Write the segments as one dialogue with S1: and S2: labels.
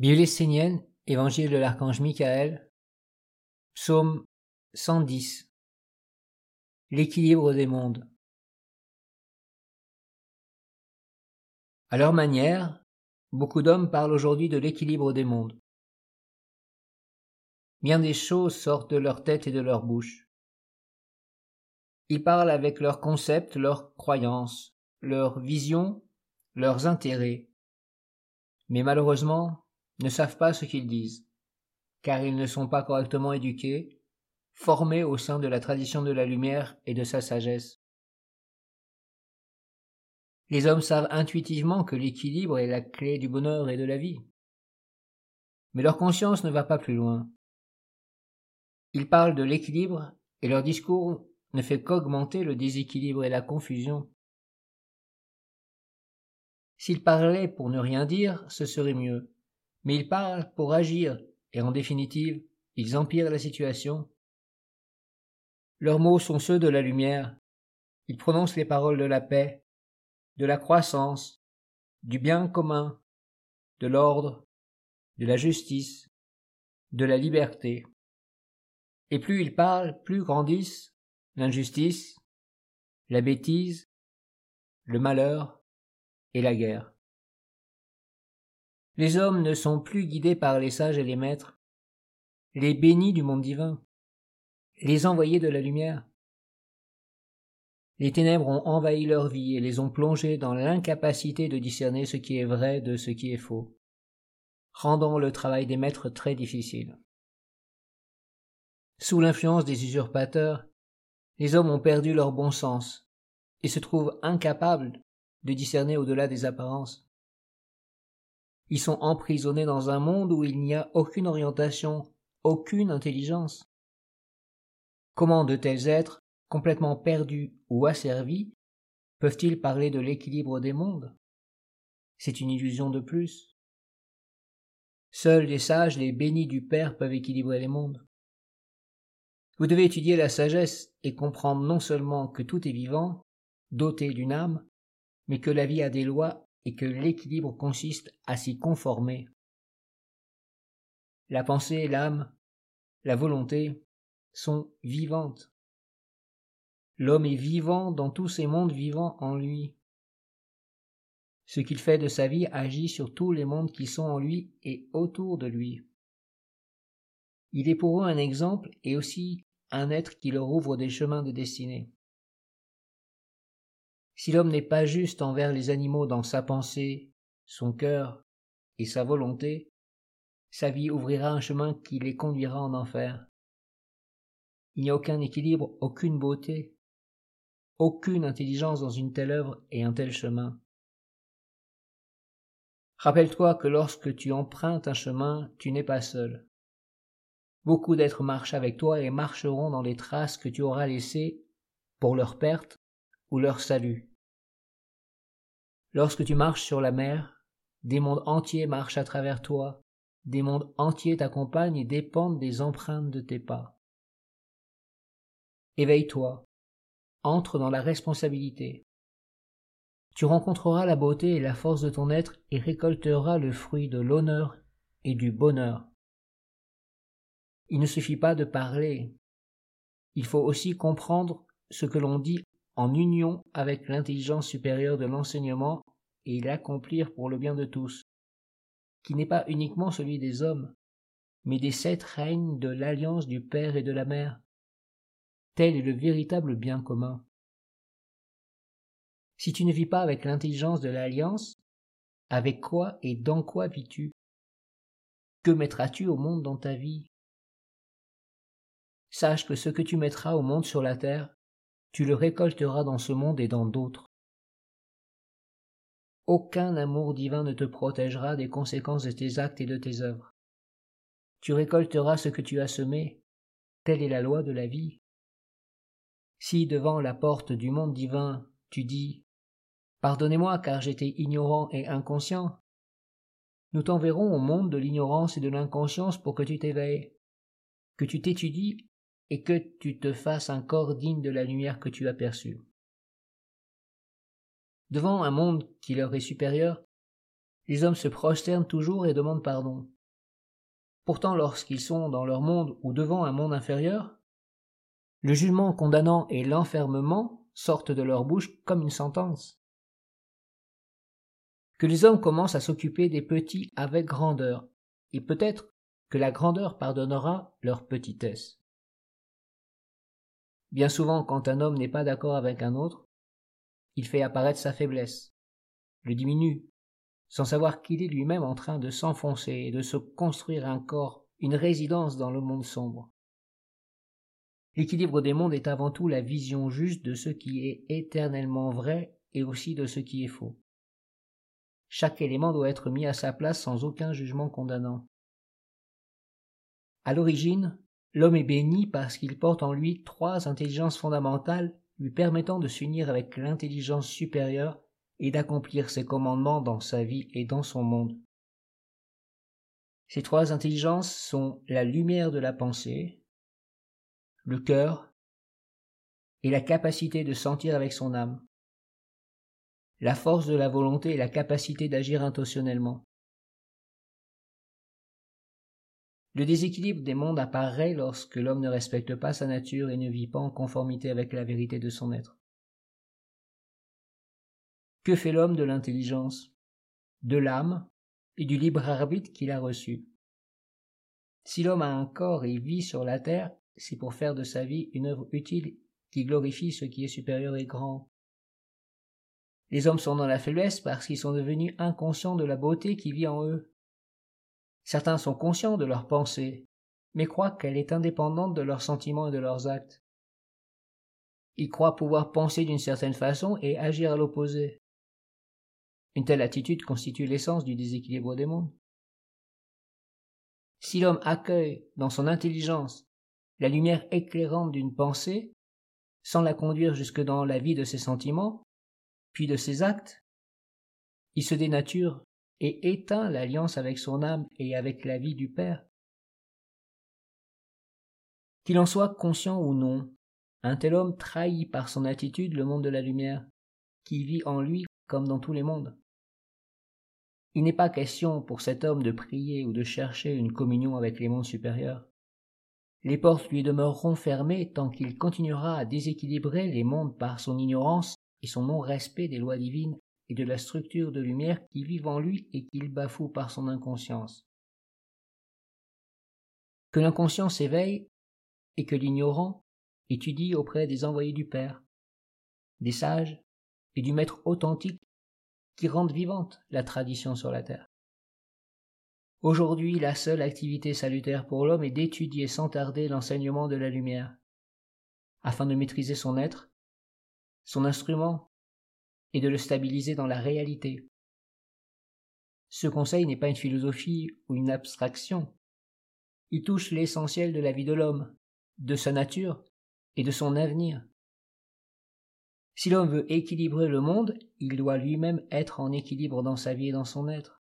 S1: Bible essénienne, Évangile de l'archange Michael, Psaume 110. L'équilibre des mondes. À leur manière, beaucoup d'hommes parlent aujourd'hui de l'équilibre des mondes. Bien des choses sortent de leur tête et de leur bouche. Ils parlent avec leurs concepts, leurs croyances, leurs visions, leurs intérêts. Mais malheureusement, ne savent pas ce qu'ils disent, car ils ne sont pas correctement éduqués, formés au sein de la tradition de la lumière et de sa sagesse. Les hommes savent intuitivement que l'équilibre est la clé du bonheur et de la vie. Mais leur conscience ne va pas plus loin. Ils parlent de l'équilibre et leur discours ne fait qu'augmenter le déséquilibre et la confusion. S'ils parlaient pour ne rien dire, ce serait mieux mais ils parlent pour agir, et en définitive, ils empirent la situation. Leurs mots sont ceux de la lumière. Ils prononcent les paroles de la paix, de la croissance, du bien commun, de l'ordre, de la justice, de la liberté. Et plus ils parlent, plus grandissent l'injustice, la bêtise, le malheur et la guerre. Les hommes ne sont plus guidés par les sages et les maîtres, les bénis du monde divin, les envoyés de la lumière. Les ténèbres ont envahi leur vie et les ont plongés dans l'incapacité de discerner ce qui est vrai de ce qui est faux, rendant le travail des maîtres très difficile. Sous l'influence des usurpateurs, les hommes ont perdu leur bon sens et se trouvent incapables de discerner au-delà des apparences. Ils sont emprisonnés dans un monde où il n'y a aucune orientation, aucune intelligence. Comment de tels êtres, complètement perdus ou asservis, peuvent-ils parler de l'équilibre des mondes? C'est une illusion de plus. Seuls les sages, les bénis du Père peuvent équilibrer les mondes. Vous devez étudier la sagesse et comprendre non seulement que tout est vivant, doté d'une âme, mais que la vie a des lois et que l'équilibre consiste à s'y conformer. La pensée, l'âme, la volonté sont vivantes. L'homme est vivant dans tous ces mondes vivants en lui. Ce qu'il fait de sa vie agit sur tous les mondes qui sont en lui et autour de lui. Il est pour eux un exemple et aussi un être qui leur ouvre des chemins de destinée. Si l'homme n'est pas juste envers les animaux dans sa pensée, son cœur et sa volonté, sa vie ouvrira un chemin qui les conduira en enfer. Il n'y a aucun équilibre, aucune beauté, aucune intelligence dans une telle œuvre et un tel chemin. Rappelle-toi que lorsque tu empruntes un chemin, tu n'es pas seul. Beaucoup d'êtres marchent avec toi et marcheront dans les traces que tu auras laissées pour leur perte ou leur salut. Lorsque tu marches sur la mer, des mondes entiers marchent à travers toi, des mondes entiers t'accompagnent et dépendent des empreintes de tes pas. Éveille-toi, entre dans la responsabilité. Tu rencontreras la beauté et la force de ton être et récolteras le fruit de l'honneur et du bonheur. Il ne suffit pas de parler, il faut aussi comprendre ce que l'on dit en union avec l'intelligence supérieure de l'enseignement et l'accomplir pour le bien de tous, qui n'est pas uniquement celui des hommes, mais des sept règnes de l'alliance du Père et de la Mère. Tel est le véritable bien commun. Si tu ne vis pas avec l'intelligence de l'alliance, avec quoi et dans quoi vis-tu? Que mettras-tu au monde dans ta vie? Sache que ce que tu mettras au monde sur la terre, tu le récolteras dans ce monde et dans d'autres. Aucun amour divin ne te protégera des conséquences de tes actes et de tes œuvres. Tu récolteras ce que tu as semé. Telle est la loi de la vie. Si devant la porte du monde divin tu dis Pardonnez-moi car j'étais ignorant et inconscient, nous t'enverrons au monde de l'ignorance et de l'inconscience pour que tu t'éveilles, que tu t'étudies et que tu te fasses un corps digne de la lumière que tu as perçue. Devant un monde qui leur est supérieur, les hommes se prosternent toujours et demandent pardon. Pourtant, lorsqu'ils sont dans leur monde ou devant un monde inférieur, le jugement condamnant et l'enfermement sortent de leur bouche comme une sentence. Que les hommes commencent à s'occuper des petits avec grandeur, et peut-être que la grandeur pardonnera leur petitesse. Bien souvent, quand un homme n'est pas d'accord avec un autre, il fait apparaître sa faiblesse, le diminue, sans savoir qu'il est lui-même en train de s'enfoncer et de se construire un corps, une résidence dans le monde sombre. L'équilibre des mondes est avant tout la vision juste de ce qui est éternellement vrai et aussi de ce qui est faux. Chaque élément doit être mis à sa place sans aucun jugement condamnant. À l'origine, l'homme est béni parce qu'il porte en lui trois intelligences fondamentales lui permettant de s'unir avec l'intelligence supérieure et d'accomplir ses commandements dans sa vie et dans son monde. Ces trois intelligences sont la lumière de la pensée, le cœur et la capacité de sentir avec son âme, la force de la volonté et la capacité d'agir intentionnellement. Le déséquilibre des mondes apparaît lorsque l'homme ne respecte pas sa nature et ne vit pas en conformité avec la vérité de son être. Que fait l'homme de l'intelligence, de l'âme et du libre arbitre qu'il a reçu? Si l'homme a un corps et vit sur la terre, c'est pour faire de sa vie une œuvre utile qui glorifie ce qui est supérieur et grand. Les hommes sont dans la faiblesse parce qu'ils sont devenus inconscients de la beauté qui vit en eux. Certains sont conscients de leur pensée, mais croient qu'elle est indépendante de leurs sentiments et de leurs actes. Ils croient pouvoir penser d'une certaine façon et agir à l'opposé. Une telle attitude constitue l'essence du déséquilibre des mondes. Si l'homme accueille dans son intelligence la lumière éclairante d'une pensée, sans la conduire jusque dans la vie de ses sentiments, puis de ses actes, il se dénature et éteint l'alliance avec son âme et avec la vie du Père. Qu'il en soit conscient ou non, un tel homme trahit par son attitude le monde de la lumière, qui vit en lui comme dans tous les mondes. Il n'est pas question pour cet homme de prier ou de chercher une communion avec les mondes supérieurs. Les portes lui demeureront fermées tant qu'il continuera à déséquilibrer les mondes par son ignorance et son non-respect des lois divines et de la structure de lumière qui vivent en lui et qu'il bafoue par son inconscience. Que l'inconscient s'éveille et que l'ignorant étudie auprès des envoyés du Père, des sages et du Maître authentique qui rendent vivante la tradition sur la terre. Aujourd'hui, la seule activité salutaire pour l'homme est d'étudier sans tarder l'enseignement de la lumière, afin de maîtriser son être, son instrument et de le stabiliser dans la réalité. Ce conseil n'est pas une philosophie ou une abstraction. Il touche l'essentiel de la vie de l'homme, de sa nature et de son avenir. Si l'homme veut équilibrer le monde, il doit lui-même être en équilibre dans sa vie et dans son être.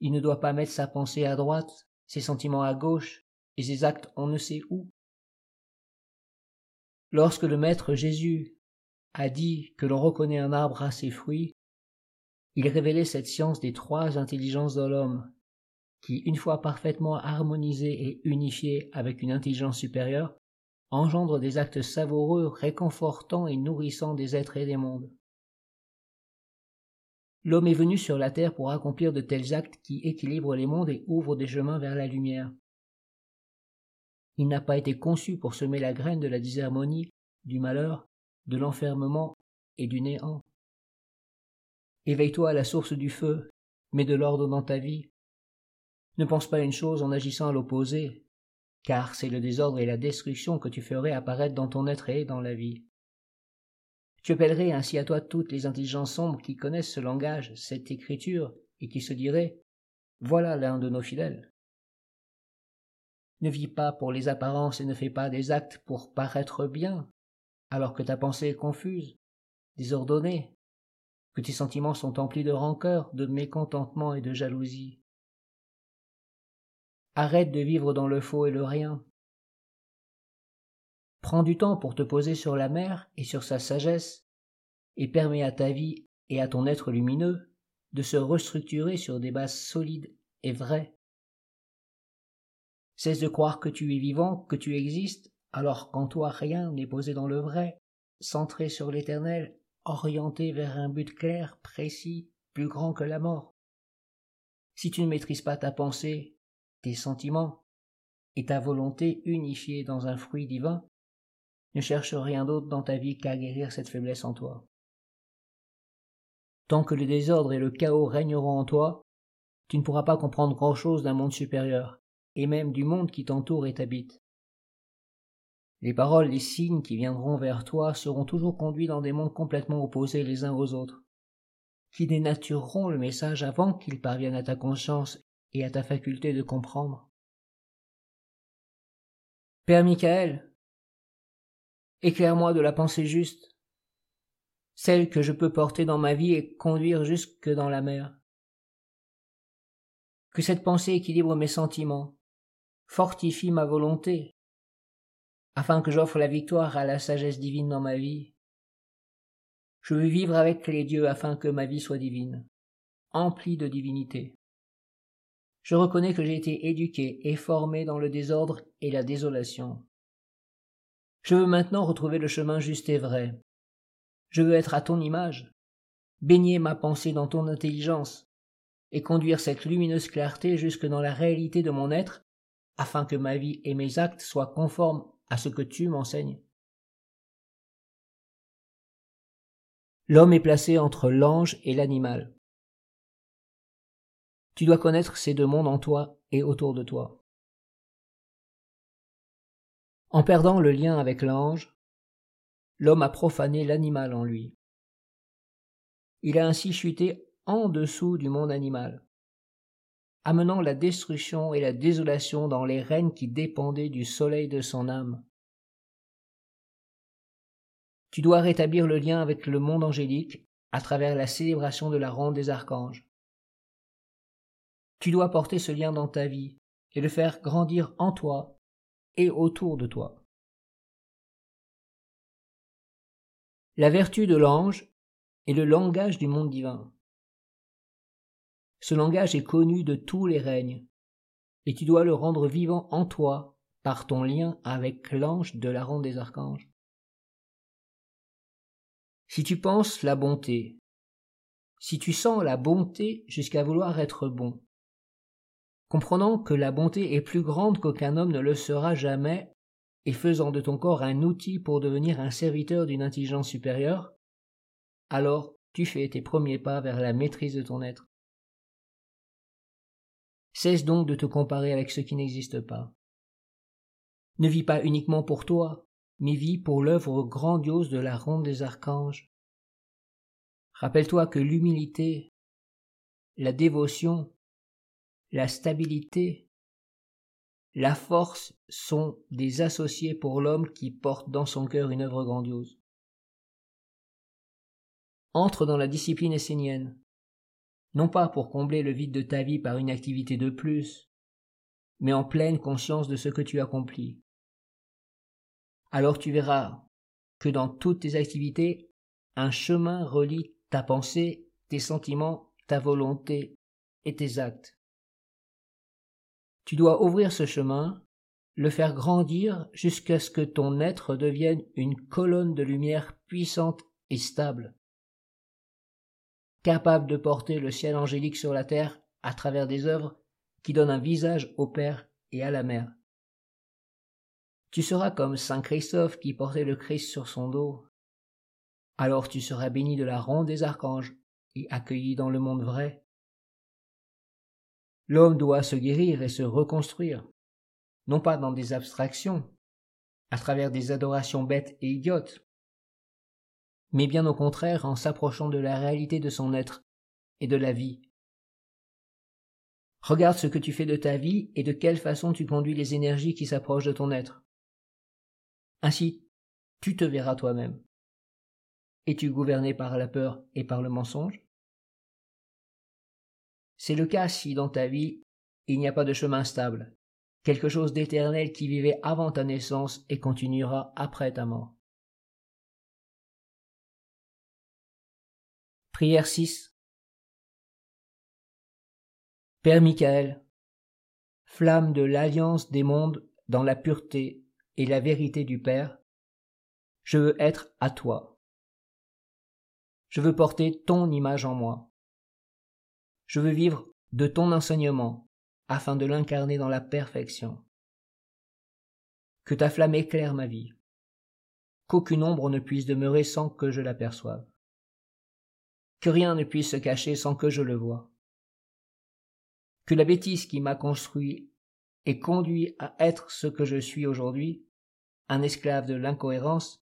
S1: Il ne doit pas mettre sa pensée à droite, ses sentiments à gauche et ses actes on ne sait où. Lorsque le Maître Jésus a dit que l'on reconnaît un arbre à ses fruits, il révélait cette science des trois intelligences de l'homme, qui, une fois parfaitement harmonisées et unifiées avec une intelligence supérieure, engendre des actes savoureux, réconfortants et nourrissants des êtres et des mondes. L'homme est venu sur la terre pour accomplir de tels actes qui équilibrent les mondes et ouvrent des chemins vers la lumière. Il n'a pas été conçu pour semer la graine de la disharmonie, du malheur, de l'enfermement et du néant. Éveille-toi à la source du feu, mets de l'ordre dans ta vie. Ne pense pas une chose en agissant à l'opposé, car c'est le désordre et la destruction que tu ferais apparaître dans ton être et dans la vie. Tu appellerais ainsi à toi toutes les intelligences sombres qui connaissent ce langage, cette écriture, et qui se diraient Voilà l'un de nos fidèles. Ne vis pas pour les apparences et ne fais pas des actes pour paraître bien, alors que ta pensée est confuse, désordonnée, que tes sentiments sont emplis de rancœur, de mécontentement et de jalousie. Arrête de vivre dans le faux et le rien. Prends du temps pour te poser sur la mer et sur sa sagesse, et permets à ta vie et à ton être lumineux de se restructurer sur des bases solides et vraies. Cesse de croire que tu es vivant, que tu existes, alors qu'en toi rien n'est posé dans le vrai, centré sur l'éternel, orienté vers un but clair, précis, plus grand que la mort. Si tu ne maîtrises pas ta pensée, tes sentiments et ta volonté unifiée dans un fruit divin, ne cherche rien d'autre dans ta vie qu'à guérir cette faiblesse en toi. Tant que le désordre et le chaos régneront en toi, tu ne pourras pas comprendre grand-chose d'un monde supérieur, et même du monde qui t'entoure et t'habite. Les paroles, les signes qui viendront vers toi seront toujours conduits dans des mondes complètement opposés les uns aux autres, qui dénatureront le message avant qu'il parvienne à ta conscience et à ta faculté de comprendre. Père Michael, éclaire-moi de la pensée juste, celle que je peux porter dans ma vie et conduire jusque dans la mer. Que cette pensée équilibre mes sentiments, fortifie ma volonté, afin que j'offre la victoire à la sagesse divine dans ma vie. Je veux vivre avec les dieux afin que ma vie soit divine, emplie de divinité. Je reconnais que j'ai été éduqué et formé dans le désordre et la désolation. Je veux maintenant retrouver le chemin juste et vrai. Je veux être à ton image, baigner ma pensée dans ton intelligence, et conduire cette lumineuse clarté jusque dans la réalité de mon être, afin que ma vie et mes actes soient conformes à ce que tu m'enseignes. L'homme est placé entre l'ange et l'animal. Tu dois connaître ces deux mondes en toi et autour de toi. En perdant le lien avec l'ange, l'homme a profané l'animal en lui. Il a ainsi chuté en dessous du monde animal, amenant la destruction et la désolation dans les règnes qui dépendaient du soleil de son âme. Tu dois rétablir le lien avec le monde angélique à travers la célébration de la ronde des archanges. Tu dois porter ce lien dans ta vie et le faire grandir en toi et autour de toi. La vertu de l'ange est le langage du monde divin. Ce langage est connu de tous les règnes, et tu dois le rendre vivant en toi par ton lien avec l'ange de la ronde des archanges. Si tu penses la bonté, si tu sens la bonté jusqu'à vouloir être bon, comprenant que la bonté est plus grande qu'aucun homme ne le sera jamais, et faisant de ton corps un outil pour devenir un serviteur d'une intelligence supérieure, alors tu fais tes premiers pas vers la maîtrise de ton être. Cesse donc de te comparer avec ce qui n'existe pas. Ne vis pas uniquement pour toi, mais vis pour l'œuvre grandiose de la ronde des archanges. Rappelle-toi que l'humilité, la dévotion la stabilité, la force sont des associés pour l'homme qui porte dans son cœur une œuvre grandiose. Entre dans la discipline essénienne, non pas pour combler le vide de ta vie par une activité de plus, mais en pleine conscience de ce que tu accomplis. Alors tu verras que dans toutes tes activités, un chemin relie ta pensée, tes sentiments, ta volonté et tes actes. Tu dois ouvrir ce chemin, le faire grandir jusqu'à ce que ton être devienne une colonne de lumière puissante et stable, capable de porter le ciel angélique sur la terre à travers des œuvres qui donnent un visage au Père et à la Mère. Tu seras comme Saint Christophe qui portait le Christ sur son dos. Alors tu seras béni de la ronde des archanges et accueilli dans le monde vrai. L'homme doit se guérir et se reconstruire, non pas dans des abstractions, à travers des adorations bêtes et idiotes, mais bien au contraire en s'approchant de la réalité de son être et de la vie. Regarde ce que tu fais de ta vie et de quelle façon tu conduis les énergies qui s'approchent de ton être. Ainsi, tu te verras toi-même. Es-tu gouverné par la peur et par le mensonge? C'est le cas si dans ta vie il n'y a pas de chemin stable, quelque chose d'éternel qui vivait avant ta naissance et continuera après ta mort. Prière 6 Père Michael, flamme de l'alliance des mondes dans la pureté et la vérité du Père, je veux être à toi. Je veux porter ton image en moi. Je veux vivre de ton enseignement afin de l'incarner dans la perfection. Que ta flamme éclaire ma vie, qu'aucune ombre ne puisse demeurer sans que je l'aperçoive, que rien ne puisse se cacher sans que je le voie, que la bêtise qui m'a construit et conduit à être ce que je suis aujourd'hui, un esclave de l'incohérence,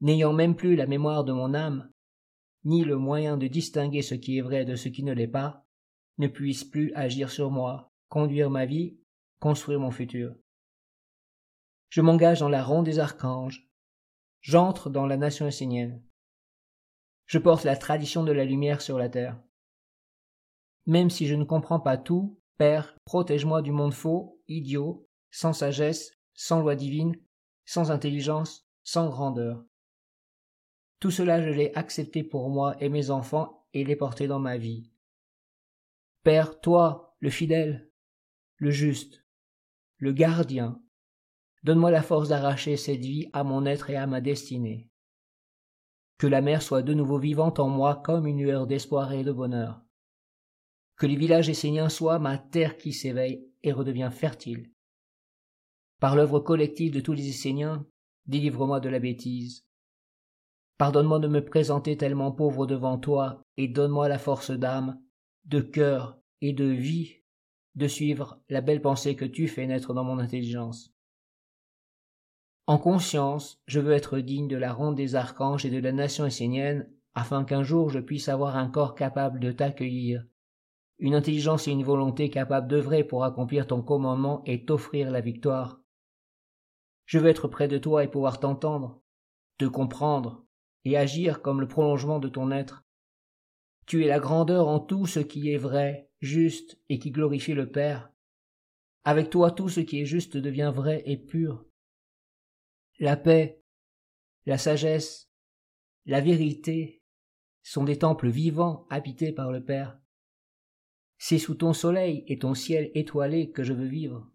S1: n'ayant même plus la mémoire de mon âme, ni le moyen de distinguer ce qui est vrai de ce qui ne l'est pas, ne puisse plus agir sur moi, conduire ma vie, construire mon futur. Je m'engage dans la ronde des archanges, j'entre dans la nation essénienne. Je porte la tradition de la lumière sur la terre. Même si je ne comprends pas tout, Père, protège-moi du monde faux, idiot, sans sagesse, sans loi divine, sans intelligence, sans grandeur. Tout cela je l'ai accepté pour moi et mes enfants et l'ai porté dans ma vie. Père, toi, le fidèle, le juste, le gardien, donne-moi la force d'arracher cette vie à mon être et à ma destinée. Que la mer soit de nouveau vivante en moi comme une lueur d'espoir et de bonheur. Que les villages esséniens soient ma terre qui s'éveille et redevient fertile. Par l'œuvre collective de tous les Esséniens, délivre-moi de la bêtise. Pardonne-moi de me présenter tellement pauvre devant toi et donne-moi la force d'âme de cœur et de vie de suivre la belle pensée que tu fais naître dans mon intelligence. En conscience, je veux être digne de la ronde des archanges et de la nation essénienne, afin qu'un jour je puisse avoir un corps capable de t'accueillir, une intelligence et une volonté capables d'œuvrer pour accomplir ton commandement et t'offrir la victoire. Je veux être près de toi et pouvoir t'entendre, te comprendre et agir comme le prolongement de ton être, tu es la grandeur en tout ce qui est vrai, juste et qui glorifie le Père. Avec toi tout ce qui est juste devient vrai et pur. La paix, la sagesse, la vérité sont des temples vivants habités par le Père. C'est sous ton soleil et ton ciel étoilé que je veux vivre.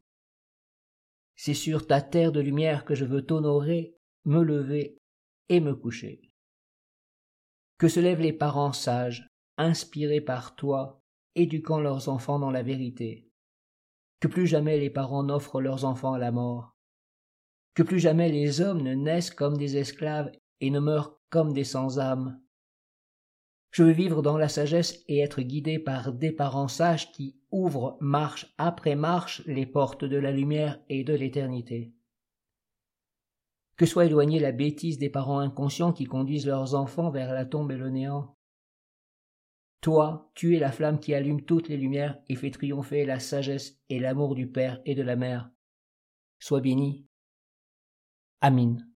S1: C'est sur ta terre de lumière que je veux t'honorer, me lever et me coucher. Que se lèvent les parents sages, inspirés par toi, éduquant leurs enfants dans la vérité. Que plus jamais les parents n'offrent leurs enfants à la mort. Que plus jamais les hommes ne naissent comme des esclaves et ne meurent comme des sans-âme. Je veux vivre dans la sagesse et être guidé par des parents sages qui ouvrent marche après marche les portes de la lumière et de l'éternité. Que soit éloignée la bêtise des parents inconscients qui conduisent leurs enfants vers la tombe et le néant. Toi, tu es la flamme qui allume toutes les lumières et fait triompher la sagesse et l'amour du Père et de la Mère. Sois béni. Amém.